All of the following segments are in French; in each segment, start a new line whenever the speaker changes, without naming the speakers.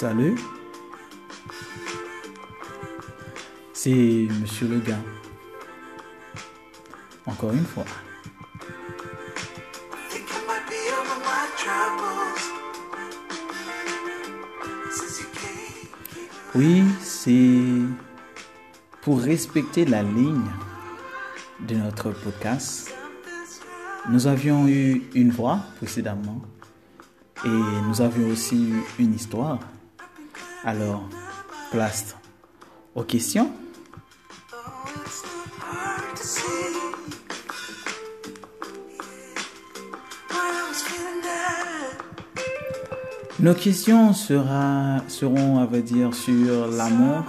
Salut. C'est Monsieur le gars. Encore une fois. Oui, c'est pour respecter la ligne de notre podcast. Nous avions eu une voix précédemment et nous avions aussi eu une histoire. Alors, place aux questions. Nos questions seront, à vrai dire, sur l'amour.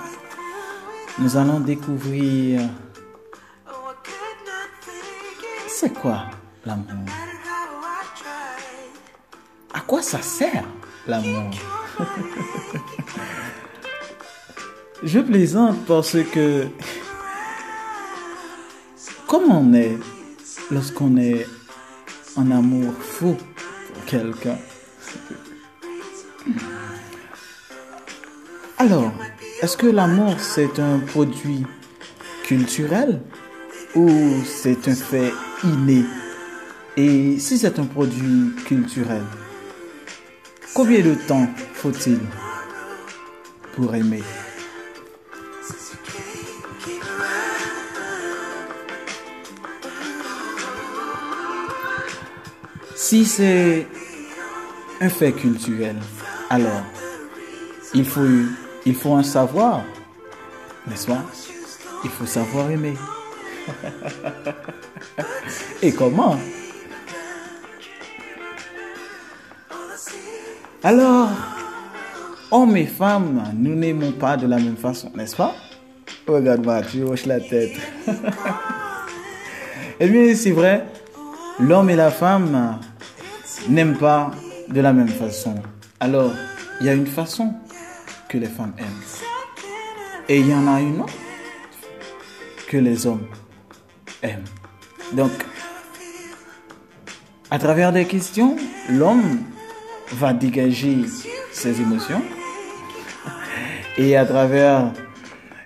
Nous allons découvrir c'est quoi l'amour? À quoi ça sert l'amour? Je plaisante parce que comment on est lorsqu'on est en amour fou pour quelqu'un Alors, est-ce que l'amour c'est un produit culturel ou c'est un fait inné? Et si c'est un produit culturel, Combien de temps faut-il pour aimer? Si c'est un fait culturel, alors il faut, il faut un savoir, n'est-ce pas? Il faut savoir aimer. Et comment? Alors, hommes et femmes, nous n'aimons pas de la même façon, n'est-ce pas? Regarde-moi, tu hoches la tête. eh bien, c'est vrai, l'homme et la femme n'aiment pas de la même façon. Alors, il y a une façon que les femmes aiment. Et il y en a une autre que les hommes aiment. Donc, à travers des questions, l'homme va dégager ses émotions et à travers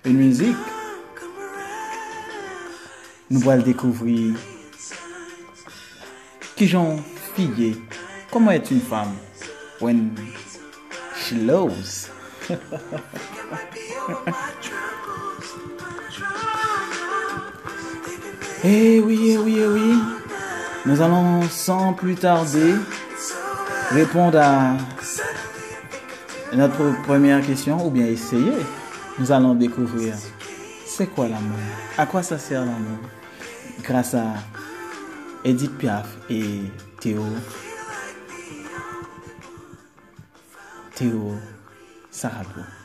une musique, nous allons découvrir qui j'en comment est une femme? When she loves. Eh oui, eh oui, eh oui. Nous allons sans plus tarder répondre à notre première question ou bien essayer. Nous allons découvrir c'est quoi l'amour, à quoi ça sert l'amour, grâce à Edith Piaf et
Theo Theo Sahabu.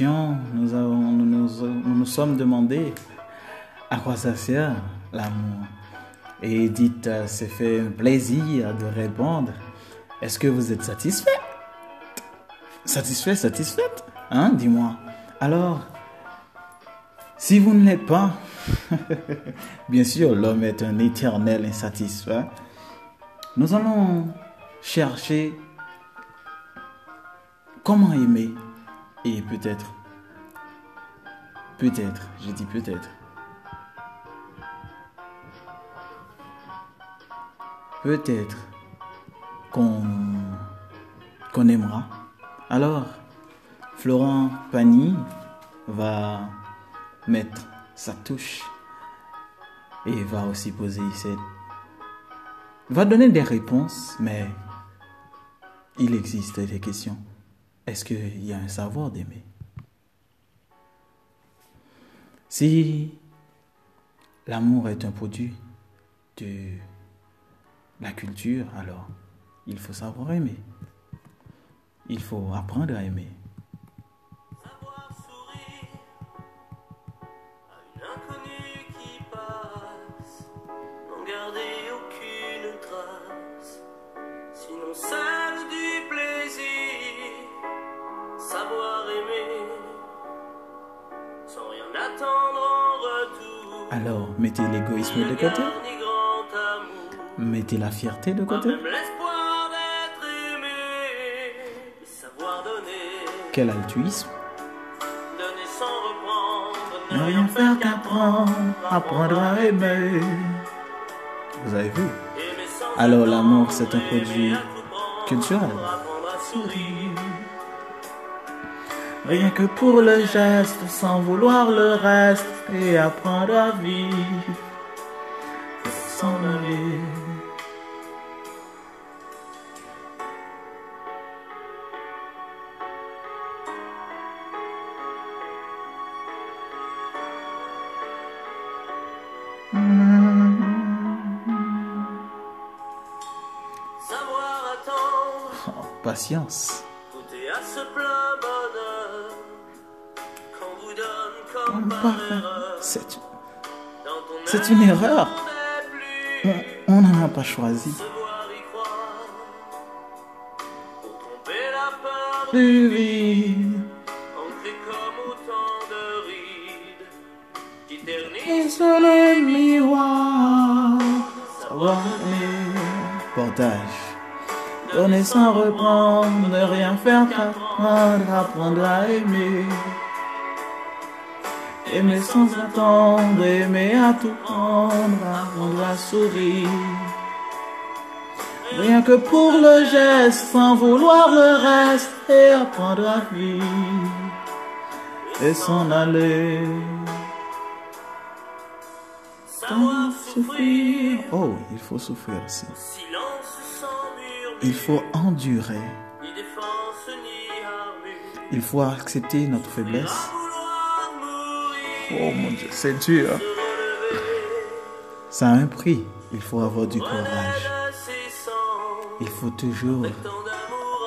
nous,
nous,
sommes demandé à quoi ça sert l'amour. Et Edith euh, s'est fait plaisir de répondre. Est-ce que vous êtes satisfait Satisfait, satisfaite? Hein, dis-moi. Alors, si vous ne l'êtes pas, bien sûr, l'homme est un éternel insatisfait. Nous allons chercher comment aimer. Et peut-être, peut-être, je dis peut-être, peut-être qu'on qu'on aimera. Alors, Florent Pagny va mettre sa touche et va aussi poser cette... va donner des réponses, mais il existe des questions. Est-ce qu'il y a un savoir d'aimer? Si l'amour est un produit de la culture, alors il faut savoir aimer. Il faut apprendre à aimer.
Sans rien attendre en retour.
Alors, mettez l'égoïsme de côté, mettez la fierté de côté.
même l'espoir d'être aimé, et savoir donner,
Quel altruisme
donner sans reprendre,
Ne rien faire qu'apprendre, apprendre à aimer. Vous avez vu Alors l'amour, c'est un produit culturel.
apprendre à sourire.
Rien que pour le geste, sans vouloir le reste, et apprendre à vivre. S'en aller.
Savoir attendre,
Oh, patience.
Erreur.
C'est une erreur. On n'en a pas choisi.
qui
Et sur le miroir, savoir aimer. Portage. Donner sans reprendre, ne rien faire qu'apprendre, apprendre à aimer. Aimer sans attendre, aimer à tout prendre, apprendre à sourire. Rien que pour le geste, sans vouloir le reste, et apprendre à vivre, et s'en aller.
savoir souffrir.
Oh, il faut souffrir aussi.
Sans
Il faut endurer. Il faut accepter notre faiblesse. Oh mon Dieu, c'est dur.
relever,
Ça a un prix. Il faut avoir du courage. Il faut toujours...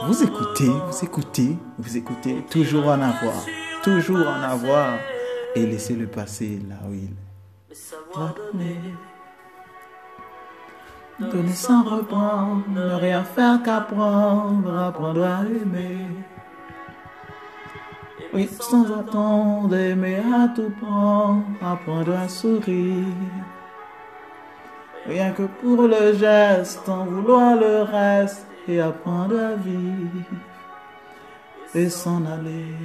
Vous écoutez, vous écoutez, vous écoutez. Toujours en avoir. Toujours en avoir. Et laisser le passé là où il est.
Donner
sans reprendre, ne rien faire qu'apprendre, apprendre à aimer. Oui, sans attendre, aimer à tout prendre, apprendre à sourire. Rien que pour le geste, sans vouloir le reste, et apprendre à vivre, et s'en aller.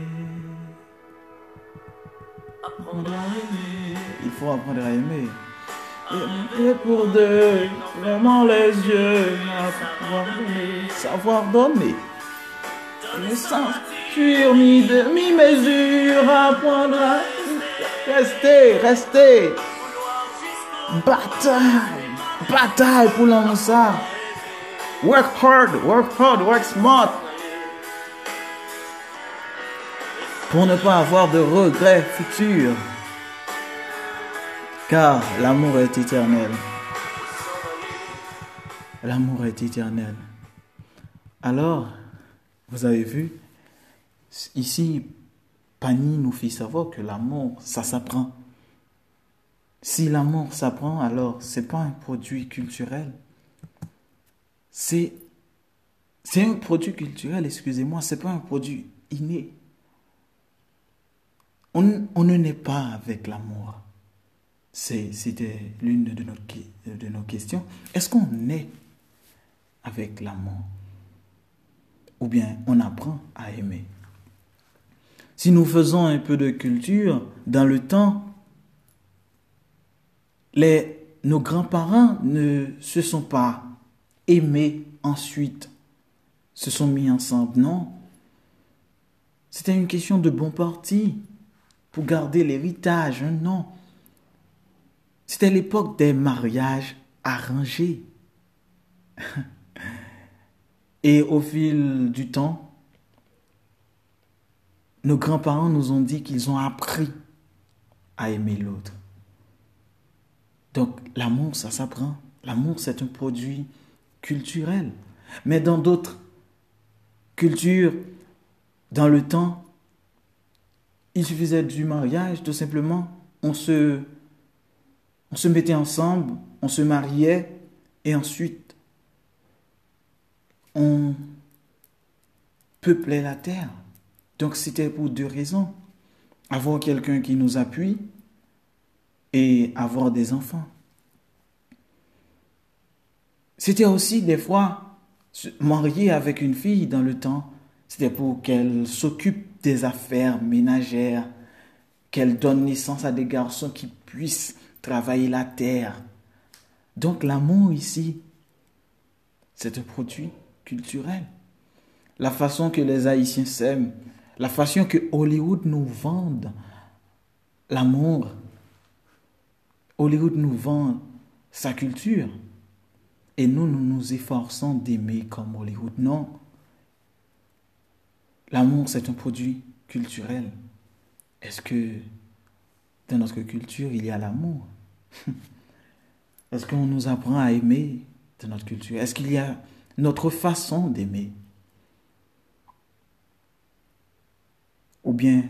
Apprendre à aimer, il faut apprendre à aimer. Et pour deux, vraiment les yeux, savoir donner, savoir donner. Fuir ni demi-mesure, apprendre à rester, rester. Bataille, bataille pour ça. Work hard, work hard, work smart. Pour ne pas avoir de regrets futurs. Car l'amour est éternel. L'amour est éternel. Alors, vous avez vu, ici, Pani nous fait savoir que l'amour, ça s'apprend. Si l'amour s'apprend, alors c'est pas un produit culturel. C'est c'est un produit culturel, excusez-moi, c'est pas un produit inné. On, on ne naît pas avec l'amour. C'était l'une de nos, de nos questions. Est-ce qu'on naît avec l'amour Ou bien on apprend à aimer? Si nous faisons un peu de culture dans le temps, nos grands-parents ne se sont pas aimés ensuite, se sont mis ensemble, non? C'était une question de bon parti pour garder l'héritage, hein, non? C'était l'époque des mariages arrangés. Et au fil du temps, nos grands-parents nous ont dit qu'ils ont appris à aimer l'autre. Donc l'amour, ça s'apprend. L'amour, c'est un produit culturel. Mais dans d'autres cultures, dans le temps, il suffisait du mariage, tout simplement. On se, on se mettait ensemble, on se mariait, et ensuite, on peuplait la terre. Donc c'était pour deux raisons. Avoir quelqu'un qui nous appuie et avoir des enfants. C'était aussi des fois marier avec une fille dans le temps. C'était pour qu'elle s'occupe des affaires ménagères, qu'elle donne naissance à des garçons qui puissent travailler la terre. Donc l'amour ici, c'est un produit culturel. La façon que les Haïtiens s'aiment, la façon que Hollywood nous vende l'amour. Hollywood nous vend sa culture. Et nous, nous nous efforçons d'aimer comme Hollywood. Non. L'amour, c'est un produit culturel. Est-ce que dans notre culture, il y a l'amour? Est-ce qu'on nous apprend à aimer dans notre culture? Est-ce qu'il y a notre façon d'aimer? Ou bien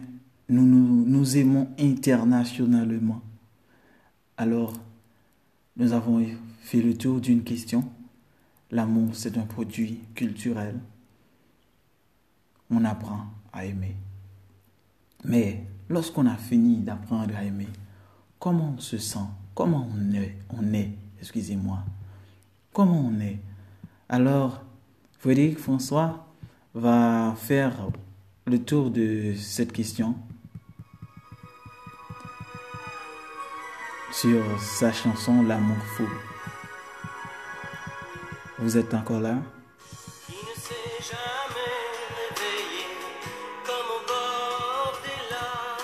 nous, nous nous aimons internationalement Alors, nous avons fait le tour d'une question. L'amour, c'est un produit culturel. On apprend à aimer. Mais lorsqu'on a fini d'apprendre à aimer, comment on se sent? Comment on est? On est, excusez-moi. Comment on est? Alors, Frédéric François va faire le tour de cette question sur sa chanson L'amour fou. Vous êtes encore là?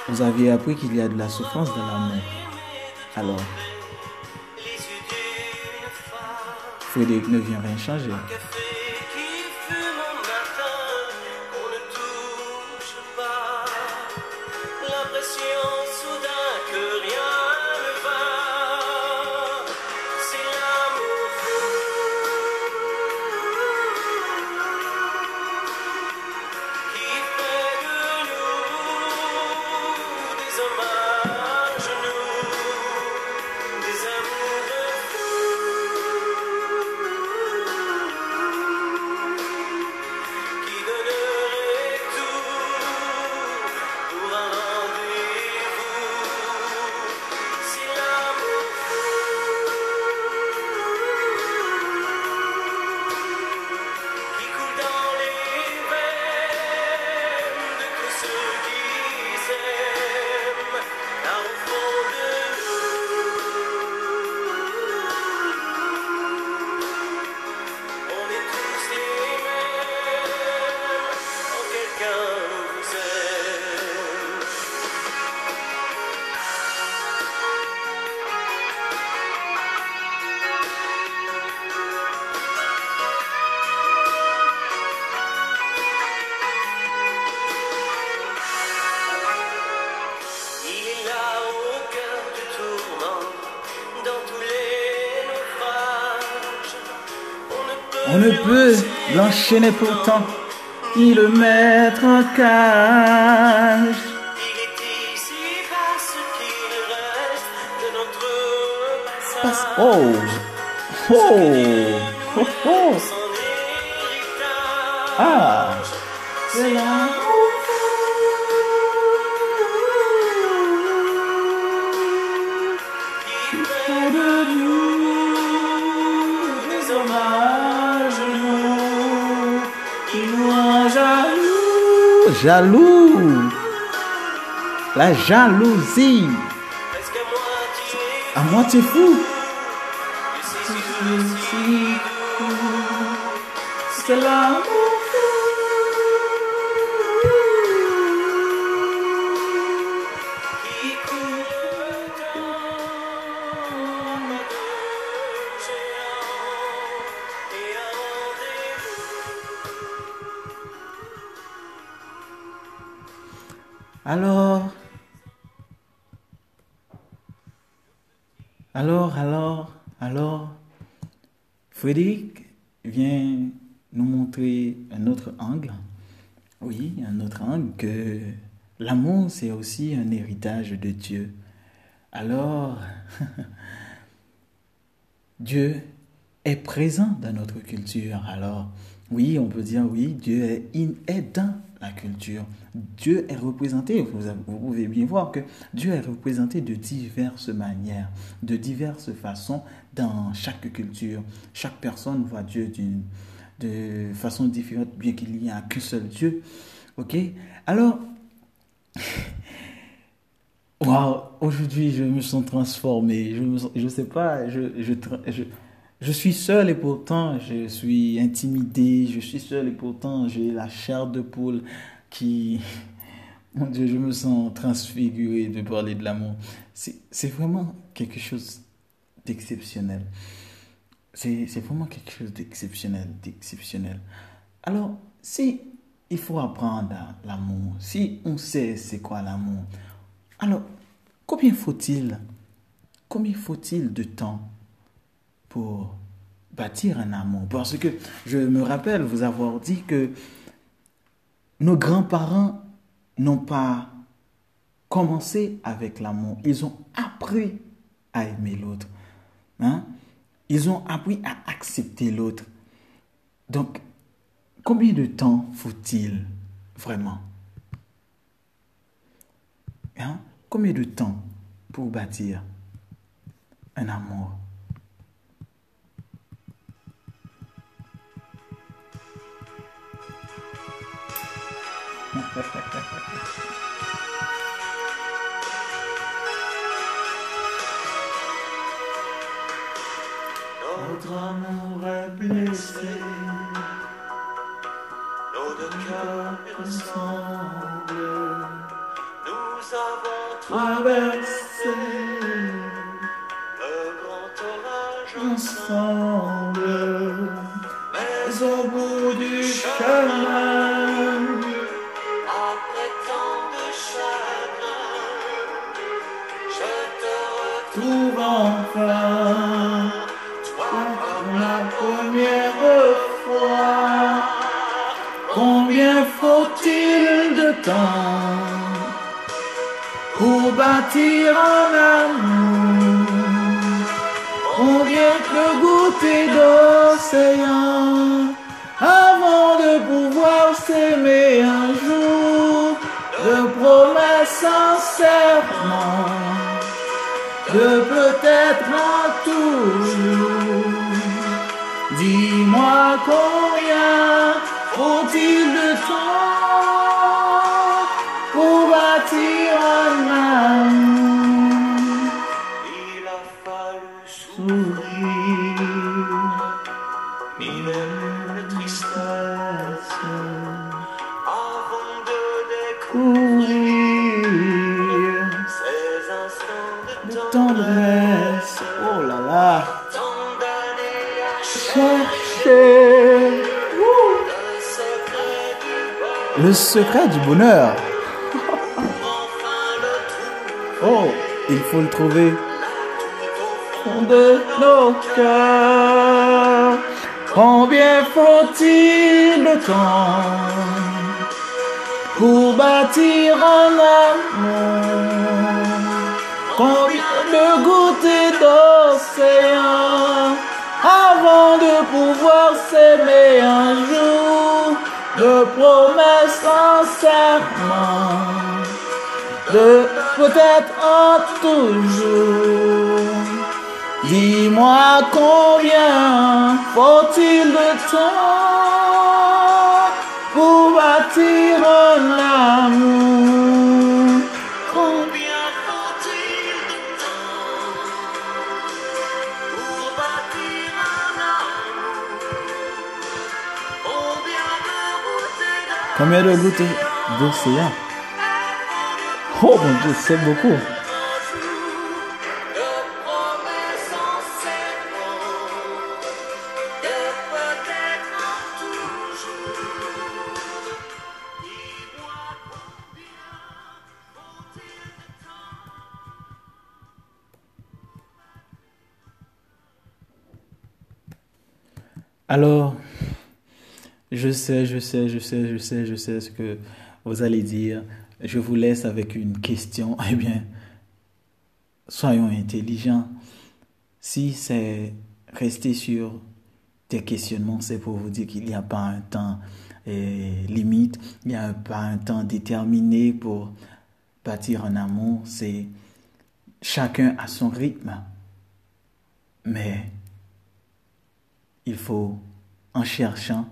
Vous aviez appris qu'il y a de la souffrance dans l'amour. Alors? Frédéric ne vient rien changer.
On ne peut
l'enchaîner pourtant, ni le mettre en cage. Parce... Oh. oh. Oh. Oh Ah. C'est là jaloux. La jalousie.
Est-ce qu'à moi tu es
À moitié fou. C'est l'amour. C'est aussi un héritage de Dieu. Alors, Dieu est présent dans notre culture. Alors, oui, on peut dire oui, Dieu est, in- est dans la culture. Dieu est représenté, vous, vous pouvez bien voir que Dieu est représenté de diverses manières, de diverses façons dans chaque culture. Chaque personne voit Dieu d'une de façon différente, bien qu'il n'y a qu'un seul Dieu. Ok? Alors, Waouh, aujourd'hui je me sens transformé. Je sens- je sais pas, je, je, je, je suis seul et pourtant je suis intimidé. Je suis seul et pourtant j'ai la chair de poule qui. Mon Dieu, je me sens transfiguré de parler de l'amour. C'est vraiment quelque chose d'exceptionnel. C'est vraiment quelque chose d'exceptionnel, d'exceptionnel. Alors, si il faut apprendre l'amour, si on sait c'est quoi l'amour, alors combien faut-il, combien faut-il de temps pour bâtir un amour? Parce que je me rappelle vous avoir dit que nos grands-parents n'ont pas commencé avec l'amour, ils ont appris à aimer l'autre. Hein? Ils ont appris à accepter l'autre. Donc, combien de temps faut-il vraiment? Hein? Combien de temps pour bâtir un amour?
Nos deux découvrir
courir
ces instants de tendresse.
Oh là là, chercher
le secret du bonheur.
Oh, il faut le trouver. Combien faut-il de temps? Bâtir un amour Combien de gouttes d'océan de pouvoir s'aimer un jour, de promesses en serment, de peut-être en toujours. Dis-moi combien faut-il de temps pour bâtir un amour
Combien faut-il de temps pour bâtir un amour Combien de
gouttes d'océan Oh mon Dieu, c'est beaucoup. Alors, je sais, je sais, je sais, je sais, je sais ce que vous allez dire. Je vous laisse avec une question. Eh bien, soyons intelligents. Si c'est rester sur des questionnements, c'est pour vous dire qu'il n'y a pas un temps eh, limite, il n'y a pas un temps déterminé pour bâtir un amour. C'est chacun à son rythme. Mais il faut, en cherchant,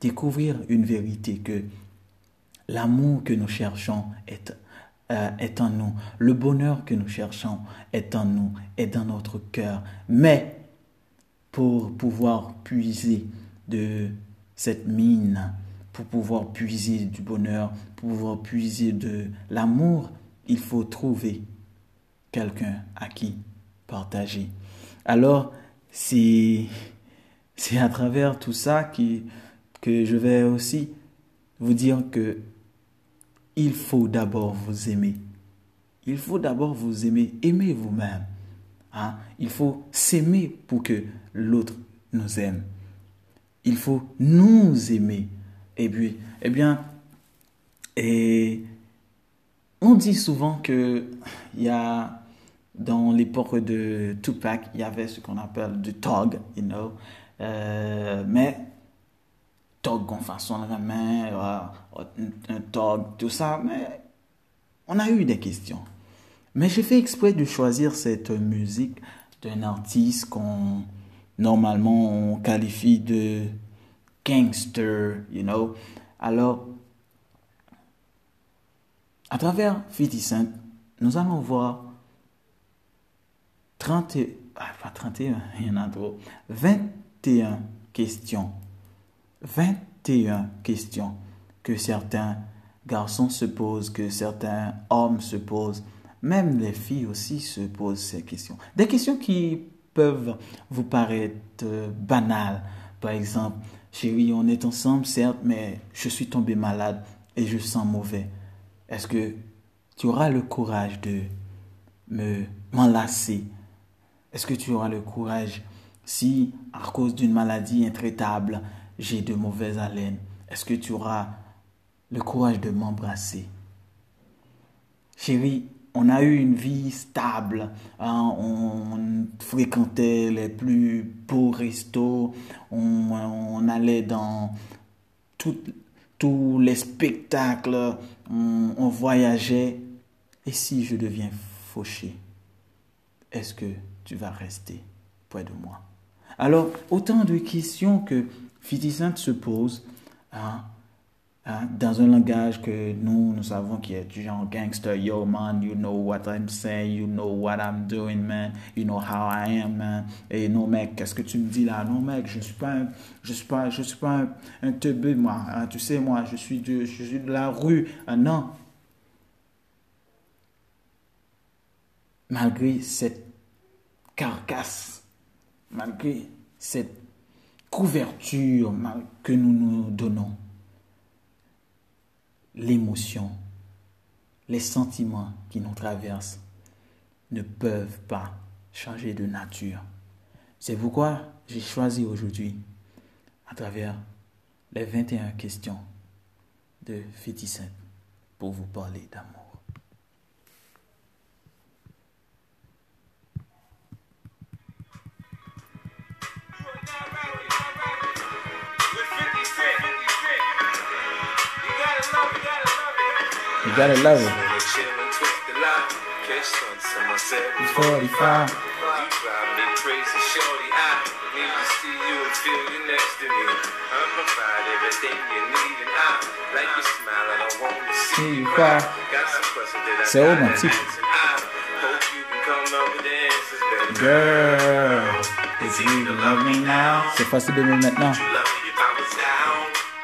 découvrir une vérité que l'amour que nous cherchons est, euh, est en nous. Le bonheur que nous cherchons est en nous, est dans notre cœur. Mais pour pouvoir puiser de cette mine, pour pouvoir puiser du bonheur, pour pouvoir puiser de l'amour, il faut trouver quelqu'un à qui partager. Alors, c'est c'est à travers tout ça que je vais aussi vous dire que il faut d'abord vous aimer. Il faut d'abord vous aimer. Aimez vous-même. Hein? Il faut s'aimer pour que l'autre nous aime. Il faut nous aimer. Et puis, eh bien, et on dit souvent que il y a dans l'époque de Tupac, il y avait ce qu'on appelle du tog, you know. Euh, mais tog, on façonne la main, un, tog, tout ça. Mais on a eu des questions. Mais j'ai fait exprès de choisir cette musique d'un artiste qu'on normalement on qualifie de gangster, you know. Alors, à travers 50 Cent, nous allons voir 30, et- ah, pas 31, il y en a trop, 21 questions. 21 questions que certains garçons se posent, que certains hommes se posent. Même les filles aussi se posent ces questions. Des questions qui peuvent vous paraître euh, banales. Par exemple, chérie, on est ensemble, certes, mais je suis tombé malade et je sens mauvais. Est-ce que tu auras le courage de me m'enlacer? Est-ce que tu auras le courage si, à cause d'une maladie intraitable, j'ai de mauvaises haleines Est-ce que tu auras le courage de m'embrasser? Chérie, on a eu une vie stable. hein, on fréquentait les plus beaux restos. On, allait dans tous les spectacles. On, on voyageait. Et si je deviens fauché, est-ce que tu vas rester près de moi? Alors, autant de questions que 50 Cent se pose hein, hein, dans un langage que nous, nous savons qui est du genre gangster. Yo, man, you know what I'm saying, you know what I'm doing, man, you know how I am, man. Et non, mec, qu'est-ce que tu me dis là? Non, mec, je suis pas un, je suis pas, je suis pas un, teubé, moi. hein, tu sais, moi, je suis de, je suis de la rue. Non. Malgré cette carcasse, malgré cette couverture que nous nous donnons, l'émotion, les sentiments qui nous traversent ne peuvent pas changer de nature. C'est pourquoi j'ai choisi aujourd'hui, à travers les 21 questions de Féticent, pour vous parler d'amour.
You
gotta love it. He's 45.
See you cry. Say, oh, my teeth.
Girl it's easy to love me now. C'est facile de me maintenant.
You love me if I was down.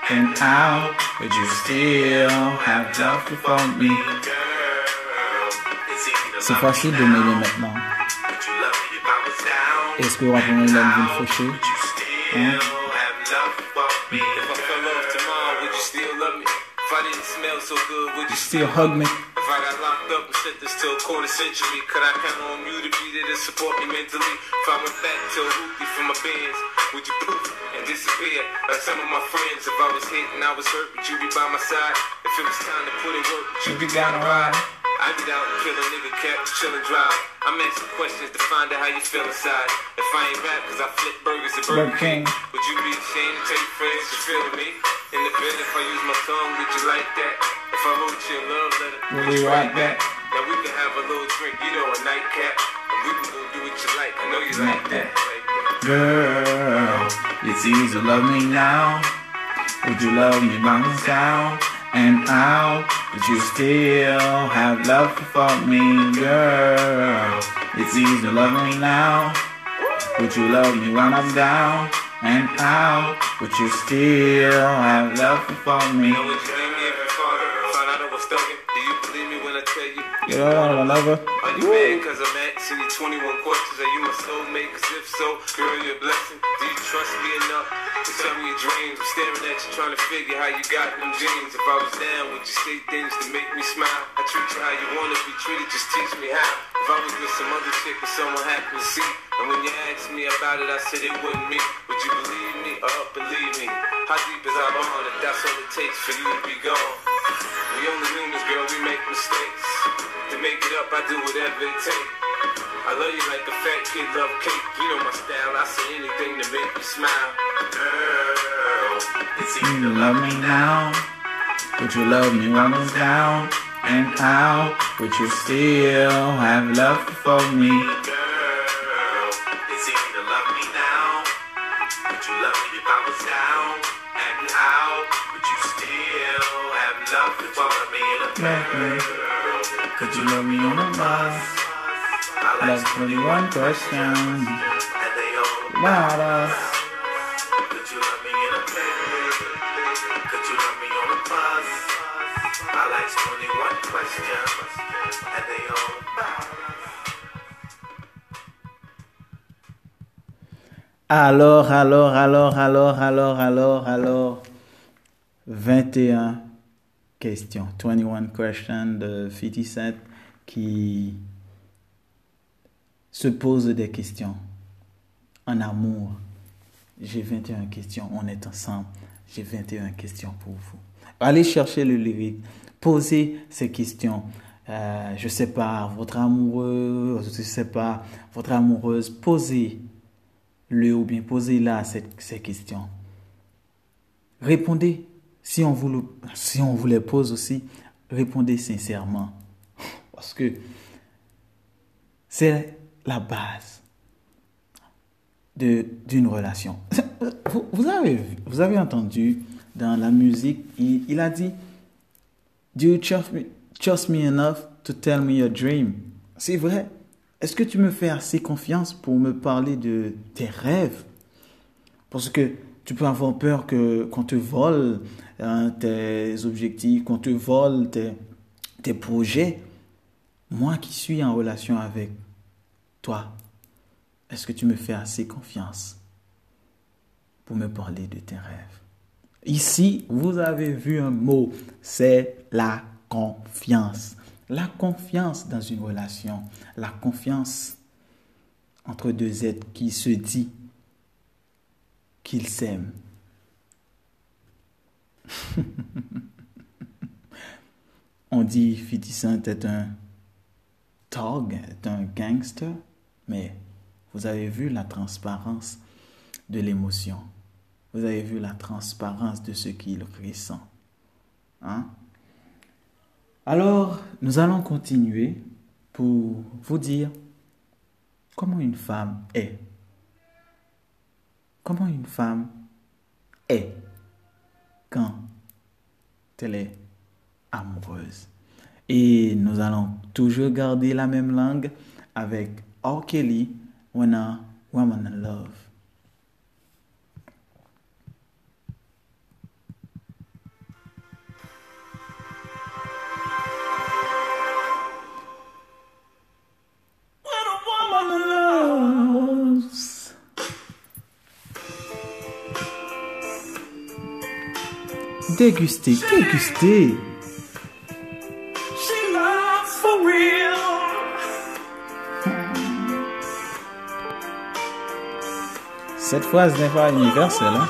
And out, but you still have love for me.
Girl, it's easy to
C'est
love
facile
me
de
now.
m'aimer maintenant.
Would you love me if I was down?
Est-ce que vous rappelez l'aime d'une fauchée?
Would you still have love for me? If I fell off tomorrow, would you still love me? If I didn't smell so good, would you
Still hug me.
If I got locked up and sent this to a quarter century, could I count on you to be there to support me mentally? If I went back to hoopty for my bands, would you poof and disappear like some of my friends? If I was hit and I was hurt, would you be by my side? If it was time to put in work, would you be down to ride? I'd be down to kill a nigga cat, chill and drive. I'm asking questions to find out how you feel inside. If I ain't rap, cause I flip burgers at Burger King. Would you be ashamed to tell your friends you're feeling me? In the bed, if I use my tongue, would you like that? If I wrote you a love letter,
would you write that?
Now we can have a little drink, you know, a nightcap. And we can go do what you like. I know you like that. Like that.
Girl, it's easy to love me now. Would you love me by sound and out? Would you still have love for me, girl? It's easy to love me now. Would you love me when I'm down and out? Would you still have love for me?
You?
Know, I love her.
Are you mad cause I'm asking you 21 questions? Are you my soulmate? Cause if so, girl, you're a blessing. Do you trust me enough to tell me your dreams? I'm staring at you trying to figure how you got them jeans. If I was down, would you say things to make me smile? I treat you how you wanna be treated, just teach me how. If I was with some other chick or someone happened to see, and when you asked me about it, I said it wasn't me. Would you believe me or believe me? How deep is our bond if that's all it takes for you to be gone? We only humans, girl, we make mistakes. To make it up, I do whatever it takes. I love you like a fat kid love cake. You know my style, I say anything to make you smile. Girl, it's easy
You love me now. Would you love me when I'm down and out? Would you still have love for me?
Me
on a bus?
I
That's 21 questions
and they all
about us.
Could you love me in a bed? Could you love me on a bus? I like 21 questions, and they all about
Alors, alors, alors, alors, alors, alors, alors. 21 questions. 21 questions de 50 Cent qui se pose des questions. En amour, j'ai 21 questions. On est ensemble. J'ai 21 questions pour vous. Allez chercher le lyrique. Posez ces questions. Euh, je sais pas, votre amoureux, je sais pas, votre amoureuse. Posez le ou bien posez-la ces questions. Répondez. Si on, vous si on vous les pose aussi, répondez sincèrement. Parce que c'est la base d'une relation. Vous, avez, vous avez entendu dans la musique, il, il a dit, Do you trust me, trust me enough to tell me your dream? C'est vrai. Est-ce que tu me fais assez confiance pour me parler de tes rêves? Parce que tu peux avoir peur que qu'on te vole hein, tes objectifs, qu'on te vole tes, tes projets. Moi qui suis en relation avec toi, est-ce que tu me fais assez confiance pour me parler de tes rêves? Ici, vous avez vu un mot, c'est la confiance. La confiance dans une relation, la confiance entre deux êtres qui se dit qu'ils s'aiment. On dit 50 Cent est un thug, est un gangster, mais vous avez vu la transparence de l'émotion. Vous avez vu la transparence de ce qu'il ressent. Hein? Alors, nous allons continuer pour vous dire comment une femme est. Comment une femme est quand elle est amoureuse. Et nous allons toujours garder la même langue avec R. Kelly, When a Woman in Love. Déguster, déguster. Cette phrase n'est pas universelle, hein,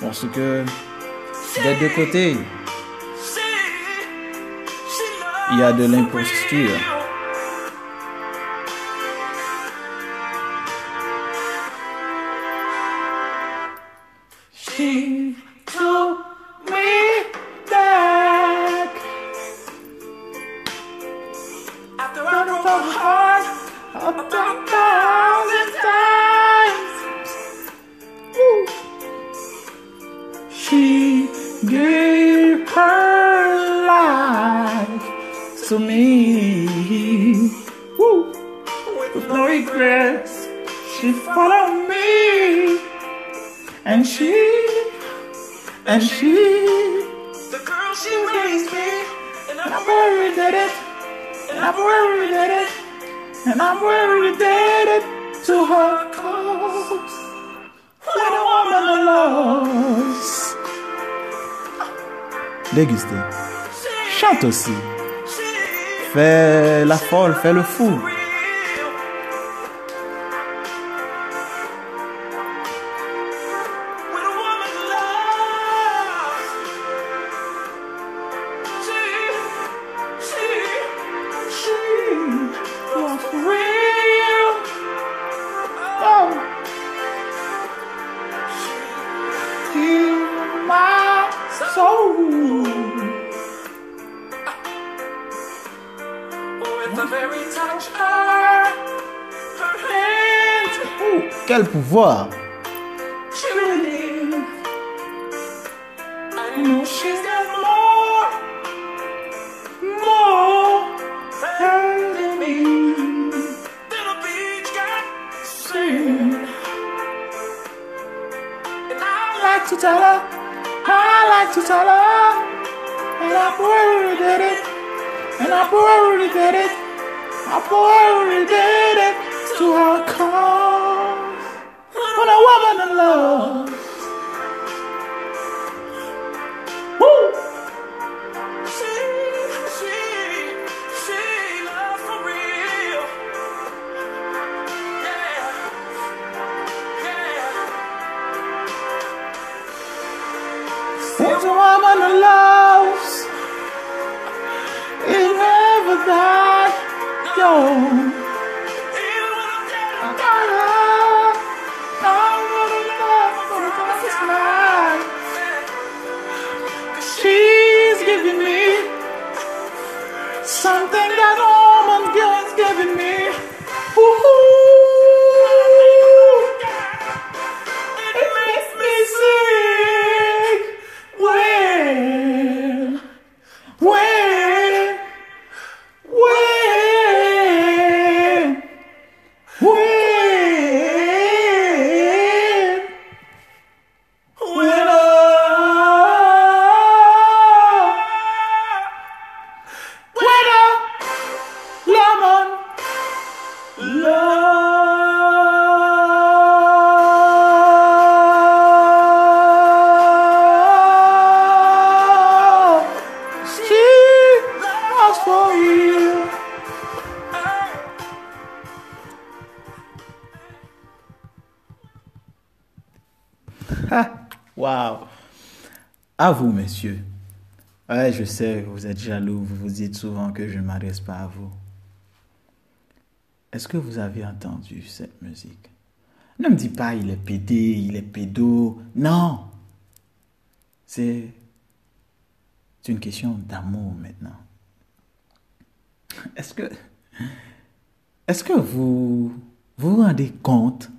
parce que des deux côtés, il y a de l'imposture. And I'm very did it, and I'm very did it, and I'm very did it to her cause. When a woman loves. Déguster. Chante aussi. Fais la folle, fais le fou. Quel je sais, vous êtes jaloux, vous vous dites souvent que je ne m'adresse pas à vous. Est-ce que vous avez entendu cette musique? Ne me dis pas il est pédé, il est pédo. Non. C'est une question d'amour maintenant. Est-ce que, est-ce que vous vous vous rendez compte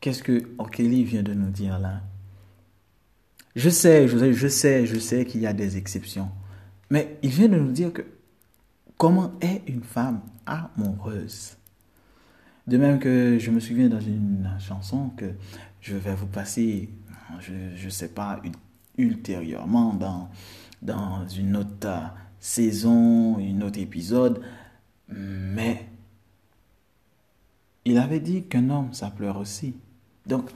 qu'est-ce que O'Kelly vient de nous dire là? Je sais, je sais, je sais, je sais qu'il y a des exceptions. Mais il vient de nous dire que comment est une femme amoureuse De même que je me souviens dans une chanson que je vais vous passer, je ne sais pas, ultérieurement dans, dans une autre saison, une autre épisode, mais il avait dit qu'un homme, ça pleure aussi. Donc,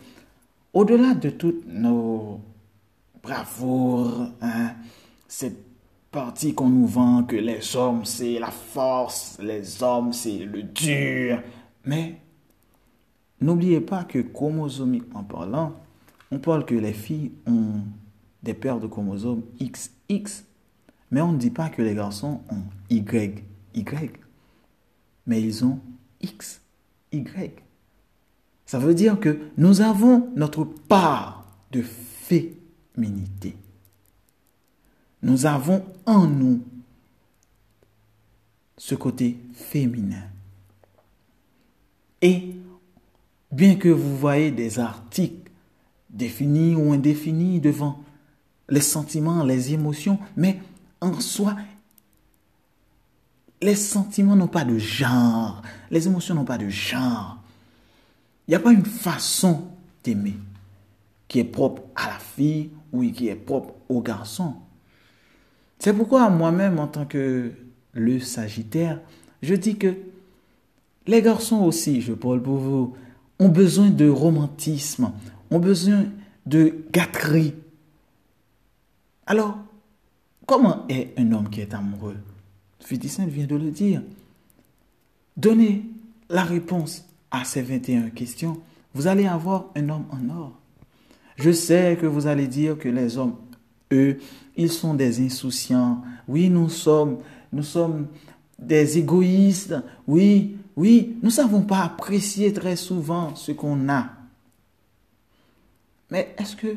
au-delà de toutes nos bravoures, hein, cette partie qu'on nous vend que les hommes, c'est la force, les hommes, c'est le dur, mais n'oubliez pas que chromosomiquement parlant, on parle que les filles ont des paires de chromosomes XX, mais on ne dit pas que les garçons ont Y, Y, mais ils ont X, Y. Ça veut dire que nous avons notre part de Nous avons en nous ce côté féminin. Et bien que vous voyez des articles définis ou indéfinis devant les sentiments, les émotions, mais en soi, les sentiments n'ont pas de genre, les émotions n'ont pas de genre. Il n'y a pas une façon d'aimer qui est propre à la fille ou qui est propre au garçon. C'est pourquoi moi-même, en tant que le Sagittaire, je dis que les garçons aussi, je parle pour vous, ont besoin de romantisme, ont besoin de gâterie. Alors, comment est un homme qui est amoureux? Fiticin vient de le dire. Donnez la réponse à ces 21 questions. Vous allez avoir un homme en or. Je sais que vous allez dire que les hommes, eux, ils sont des insouciants. Oui, nous sommes, nous sommes des égoïstes. Oui, oui, nous ne savons pas apprécier très souvent ce qu'on a. Mais est-ce que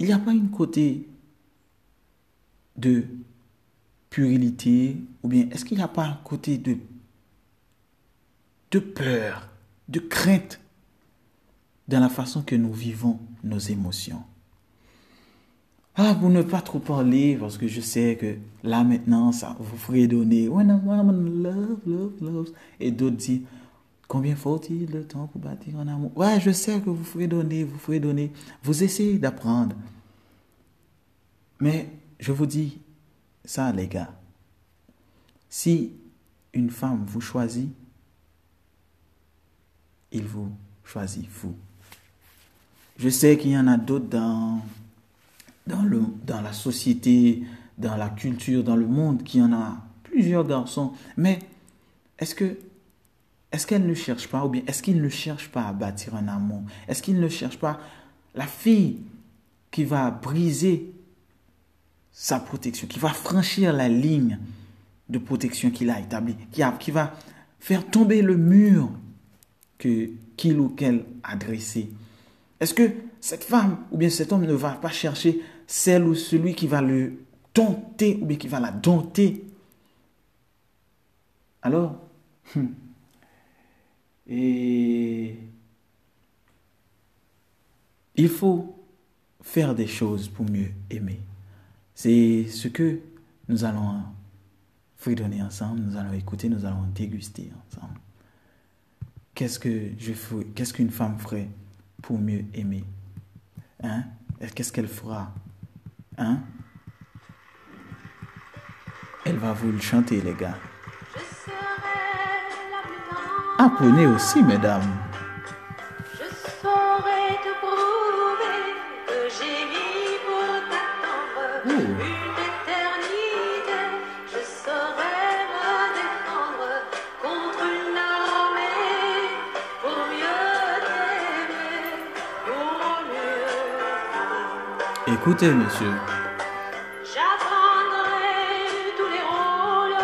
il n'y a pas une côté de puérilité ou bien est-ce qu'il n'y a pas un côté de peur, de crainte? Dans la façon que nous vivons nos émotions. Ah, pour ne pas trop parler, parce que je sais que là maintenant, ça vous ferait donner When a woman love, love, loves. Et d'autres disent Combien faut-il de temps pour bâtir un amour? Ouais, je sais que vous ferez donner, vous ferez donner. Vous essayez d'apprendre. Mais je vous dis ça, les gars. Si une femme vous choisit, il vous choisit, vous. Je sais qu'il y en a d'autres dans, dans, dans la société, dans la culture, dans le monde, qui en a plusieurs garçons. Mais est-ce que est-ce qu'elle ne cherche pas, ou bien est-ce qu'il ne cherche pas à bâtir un amour? Est-ce qu'il ne cherche pas la fille qui va briser sa protection, qui va franchir la ligne de protection qu'il a établie, qui va faire tomber le mur que qu'il ou qu'elle a dressé? Est-ce que cette femme ou bien cet homme ne va pas chercher celle ou celui qui va le dompter ou bien qui va la dompter? Alors, hum, et il faut faire des choses pour mieux aimer. C'est ce que nous allons fredonner ensemble, nous allons écouter, nous allons déguster ensemble. Qu'est-ce que je qu'est-ce qu'une femme ferait pour mieux aimer Hein? Qu'est-ce qu'elle fera? Hein? Elle va vous le chanter, les gars.
Je serai la plus grande.
Apprenez aussi, mesdames.
Je saurai te prouver que j'ai
Écoutez, monsieur.
J'apprendrai tous les rôles.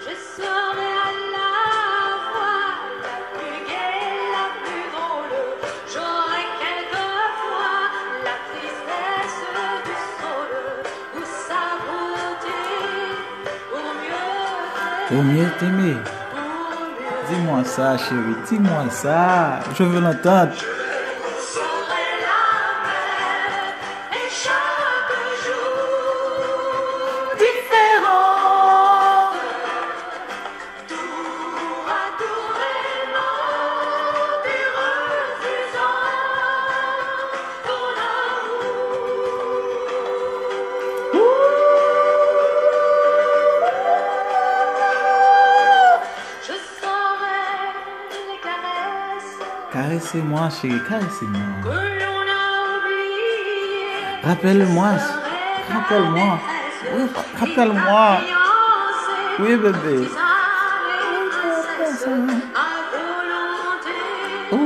Je serai à la fois la plus gaie, la plus drôle. J'aurai quelquefois la tristesse du sol ou sa
pour mieux Pour mieux t'aimer. Dis-moi ça, chérie, dis-moi ça. Je veux l'entendre. Caressez-moi, chérie. Caressez-moi. Rappelle-moi. Rappelle-moi. Oui, rappelle-moi. Oui, bébé. Oh.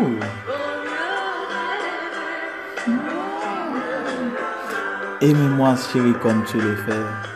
Aimez-moi, chérie, comme tu le fais.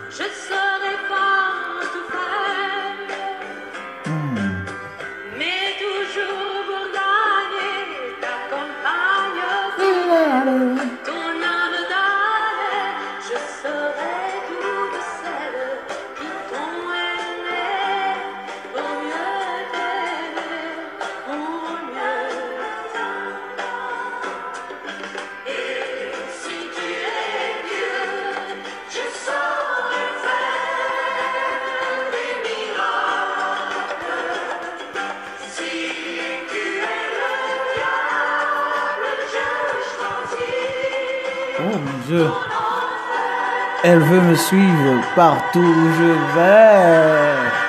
Elle veut me suivre partout où je vais.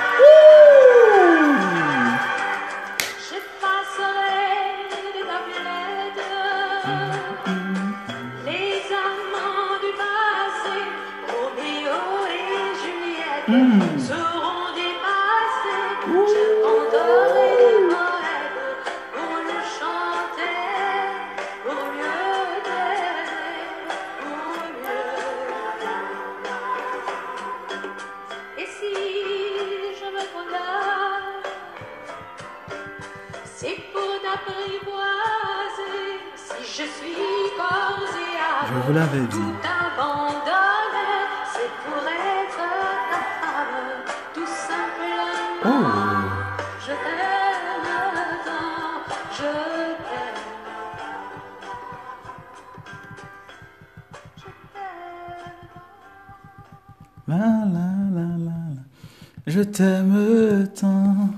Je t'aime tant.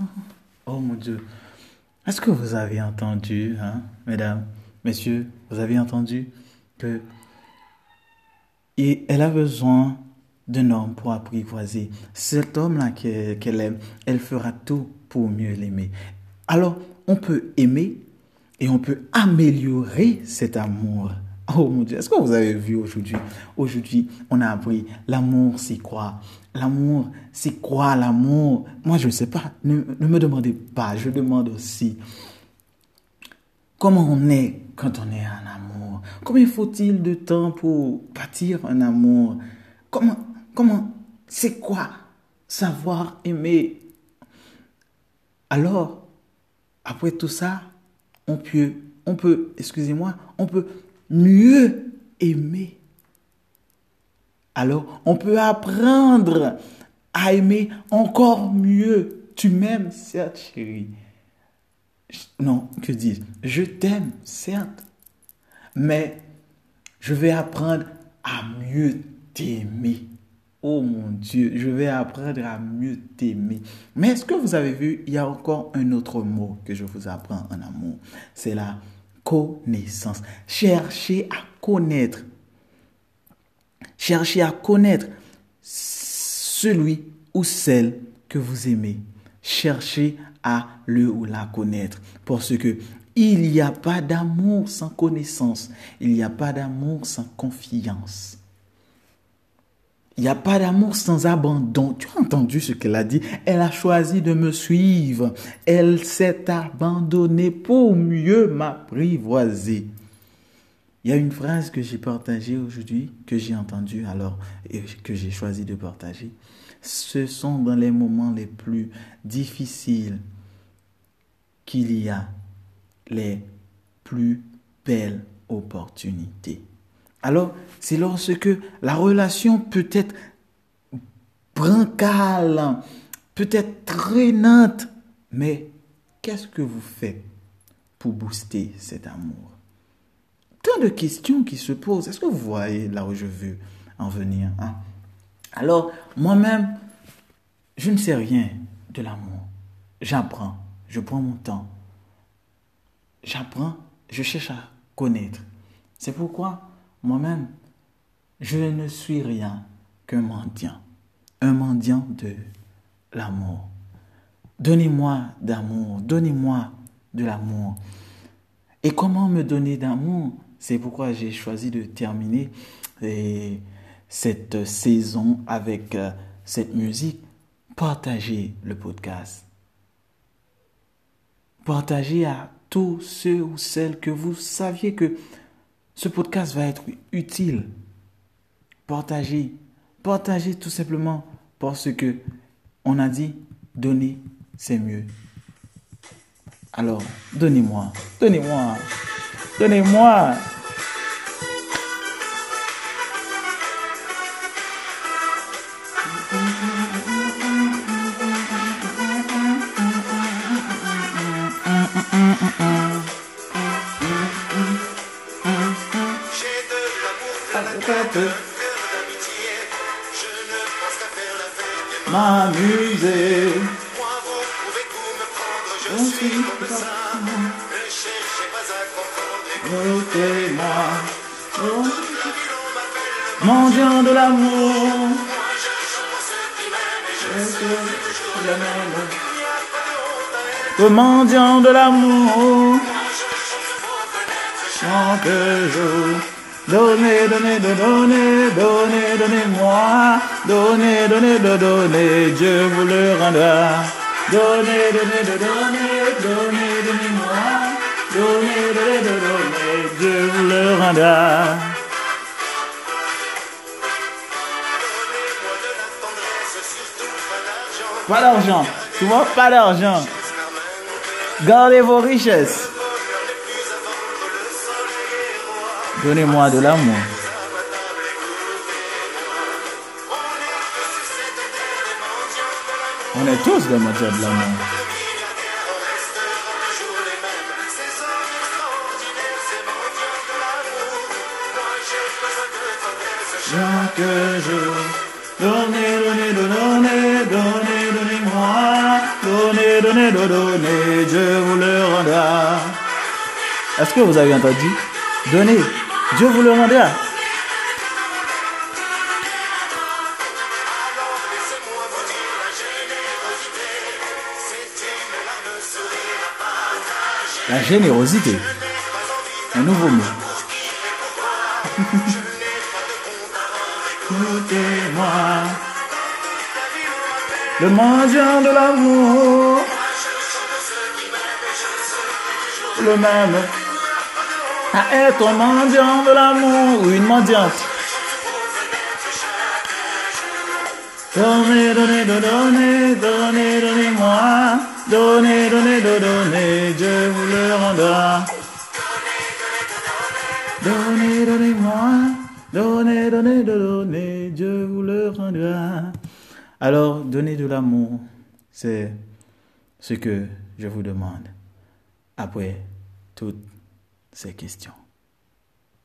Oh mon Dieu. Est-ce que vous avez entendu, hein, mesdames, messieurs, vous avez entendu que et elle a besoin d'un homme pour apprivoiser. Cet homme-là qu'elle aime, elle fera tout pour mieux l'aimer. Alors, on peut aimer et on peut améliorer cet amour. Oh mon Dieu, est-ce que vous avez vu aujourd'hui? Aujourd'hui, on a appris l'amour, c'est quoi? L'amour, c'est quoi l'amour? Moi, je ne sais pas. Ne, me demandez pas. Je demande aussi comment on est quand on est en amour? Combien faut-il de temps pour bâtir un amour? Comment, comment, c'est quoi? Savoir aimer Alors, après tout ça, on peut, on peut, excusez-moi, on peut mieux aimer. Alors, on peut apprendre à aimer encore mieux. Tu m'aimes, certes, chérie. Non, que dis-je? Je t'aime, certes. Mais je vais apprendre à mieux t'aimer. Oh mon Dieu, je vais apprendre à mieux t'aimer. Mais est-ce que vous avez vu, il y a encore un autre mot que je vous apprends en amour. C'est la connaissance. Cherchez à connaître. Cherchez à connaître celui ou celle que vous aimez. Cherchez à le ou la connaître. Parce que il n'y a pas d'amour sans connaissance. Il n'y a pas d'amour sans confiance. Il n'y a pas d'amour sans abandon. Tu as entendu ce qu'elle a dit? Elle a choisi de me suivre. Elle s'est abandonnée pour mieux m'apprivoiser. Il y a une phrase que j'ai partagée aujourd'hui, que j'ai entendue alors, et que j'ai choisi de partager. Ce sont dans les moments les plus difficiles qu'il y a les plus belles opportunités. Alors, c'est lorsque la relation peut être brancale, peut-être très neutre, mais qu'est-ce que vous faites pour booster cet amour? Tant de questions qui se posent. Est-ce que vous voyez là où je veux en venir hein? Alors, moi-même, je ne sais rien de l'amour. J'apprends, je prends mon temps. J'apprends, je cherche à connaître. C'est pourquoi moi-même, je ne suis rien qu'un mendiant. Un mendiant de l'amour. Donnez-moi d'amour, donnez-moi de l'amour. Et comment me donner d'amour? C'est pourquoi j'ai choisi de terminer eh, cette saison avec euh, cette musique. Partagez le podcast. Partagez à tous ceux ou celles que vous saviez que ce podcast va être utile. Partagez. Partagez tout simplement parce que on a dit donner, c'est mieux. Alors, donnez-moi, donnez-moi, donnez-moi.
Et
M'amuser.
moi vous pouvez tout me prendre. Je suis comme ça. Ne cherchez pas à comprendre.
Écoutez-moi. Oh, mendiant de l'amour.
moi je pour ceux qui m'aiment et à être.
Le mendiant de l'amour.
Moi je chante pour connaître.
Chaque jour. Donnez, donnez, donnez, donnez, donnez-moi. Donnez, donnez, donnez, Dieu vous le rendra. Donnez, donnez, donnez, donnez, donnez-moi. Donnez, donnez, donnez, Dieu vous le rendra.
Pas d'argent.
Tu vois, pas d'argent. Gardez vos richesses. Donnez-moi de l'amour. On est tous des mendiants de l'amour. Chaque jour, donnez, donnez, donnez, donnez, donnez-moi, donnez, donnez, donnez, Dieu vous le rendra. Est-ce que vous avez entendu? Donnez, Dieu vous le rendra. La générosité. Un nouveau mot. Écoutez-moi. Le mendiant de l'amour. Le même. À être un mendiant de l'amour ou une mendiante. Donnez, donnez, donnez, donnez, donnez-moi. Donnez, donnez, donnez, Dieu vous le rendra. Donnez, donnez-moi. Donnez, donnez, donnez, Dieu vous le rendra. Alors, donnez de l'amour, c'est ce que je vous demande après toutes ces questions.